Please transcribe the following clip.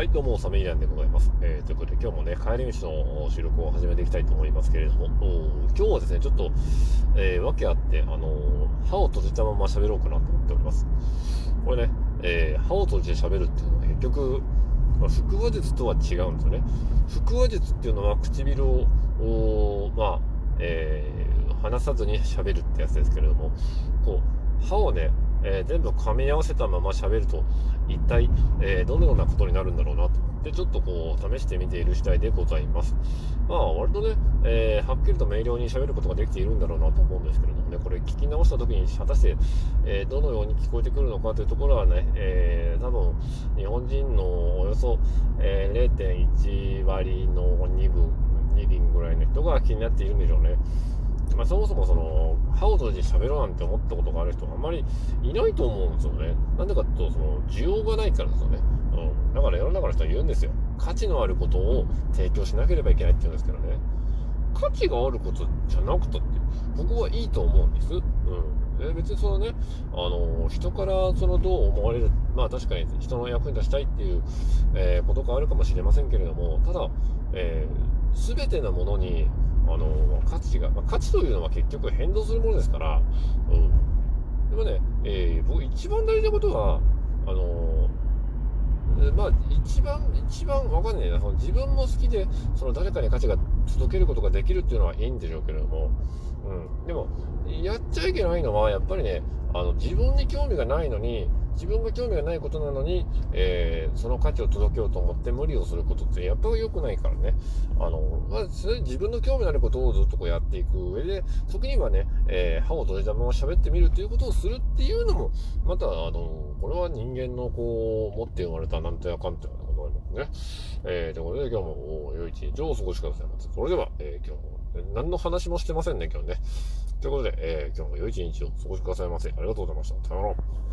はい、どうも、サメイランでございます。えー、ということで、今日もね、帰り道の収録を始めていきたいと思いますけれども、お今日はですね、ちょっと、えー、訳あって、あのー歯を閉じたまま喋ろうかなと思っております。これね、えー歯を閉じて喋るっていうのは結局、まあ、腹話術とは違うんですよね。腹話術っていうのは唇を、まあ、えー離さずに喋るってやつですけれども、こう、歯をね、えー全部噛み合わせたまま喋ると一体、えーどのようなことになるんだろうなと。思ってちょっとこう試してみている次第でございます。まあ割とね、えーはっきりと明瞭に喋ることができているんだろうなと思うんですけれどもね。これ聞き直した時に果たして、えーどのように聞こえてくるのかというところはね、えー多分日本人のおよそ、え0.1割の2分2輪ぐらいの人が気になっているんでしょうね。まあ、そもそもその歯を閉じて喋ろうなんて思ったことがある人はあんまりいないと思うんですよね。なんでかっていうと、その需要がないからですよね。うん。だから世の中の人は言うんですよ。価値のあることを提供しなければいけないって言うんですけどね。価値があることじゃなくたって、僕はいいと思うんです。うん。え別にそのね、あの人からそのどう思われる、まあ確かに人の役に立ちたいっていう、えーことがあるかもしれませんけれども、ただ、えー、全てのものに、あの価値が、まあ、価値というのは結局変動するものですから、うん。でもね、えー僕一番大事なことは、あのーまあ、一番、一番わかんないな。その自分も好きで、その誰かに価値が届けることができるっていうのはいいんでしょうけれども、うん。でも、やっちゃいけないのは、やっぱりね、あの、自分に興味がないのに、自分が興味がないことなのに、えーその価値を届けようと思って無理をすることってやっぱり良くないからね。あの、まず、それ自分の興味のあることをずっとこうやっていく上で、時にはね、えー歯を閉じたまま喋ってみるということをするっていうのも、また、あの、これは人間のこう、持って生まれたなんとやかんというのでございますね。えー、ということで今日も良い一日をお過ごしくださいませ。それでは、えー今日も、何の話もしてませんね、今日ね。ということで、えー今日も良い一日をお過ごしくださいませ。ありがとうございました。さよなら。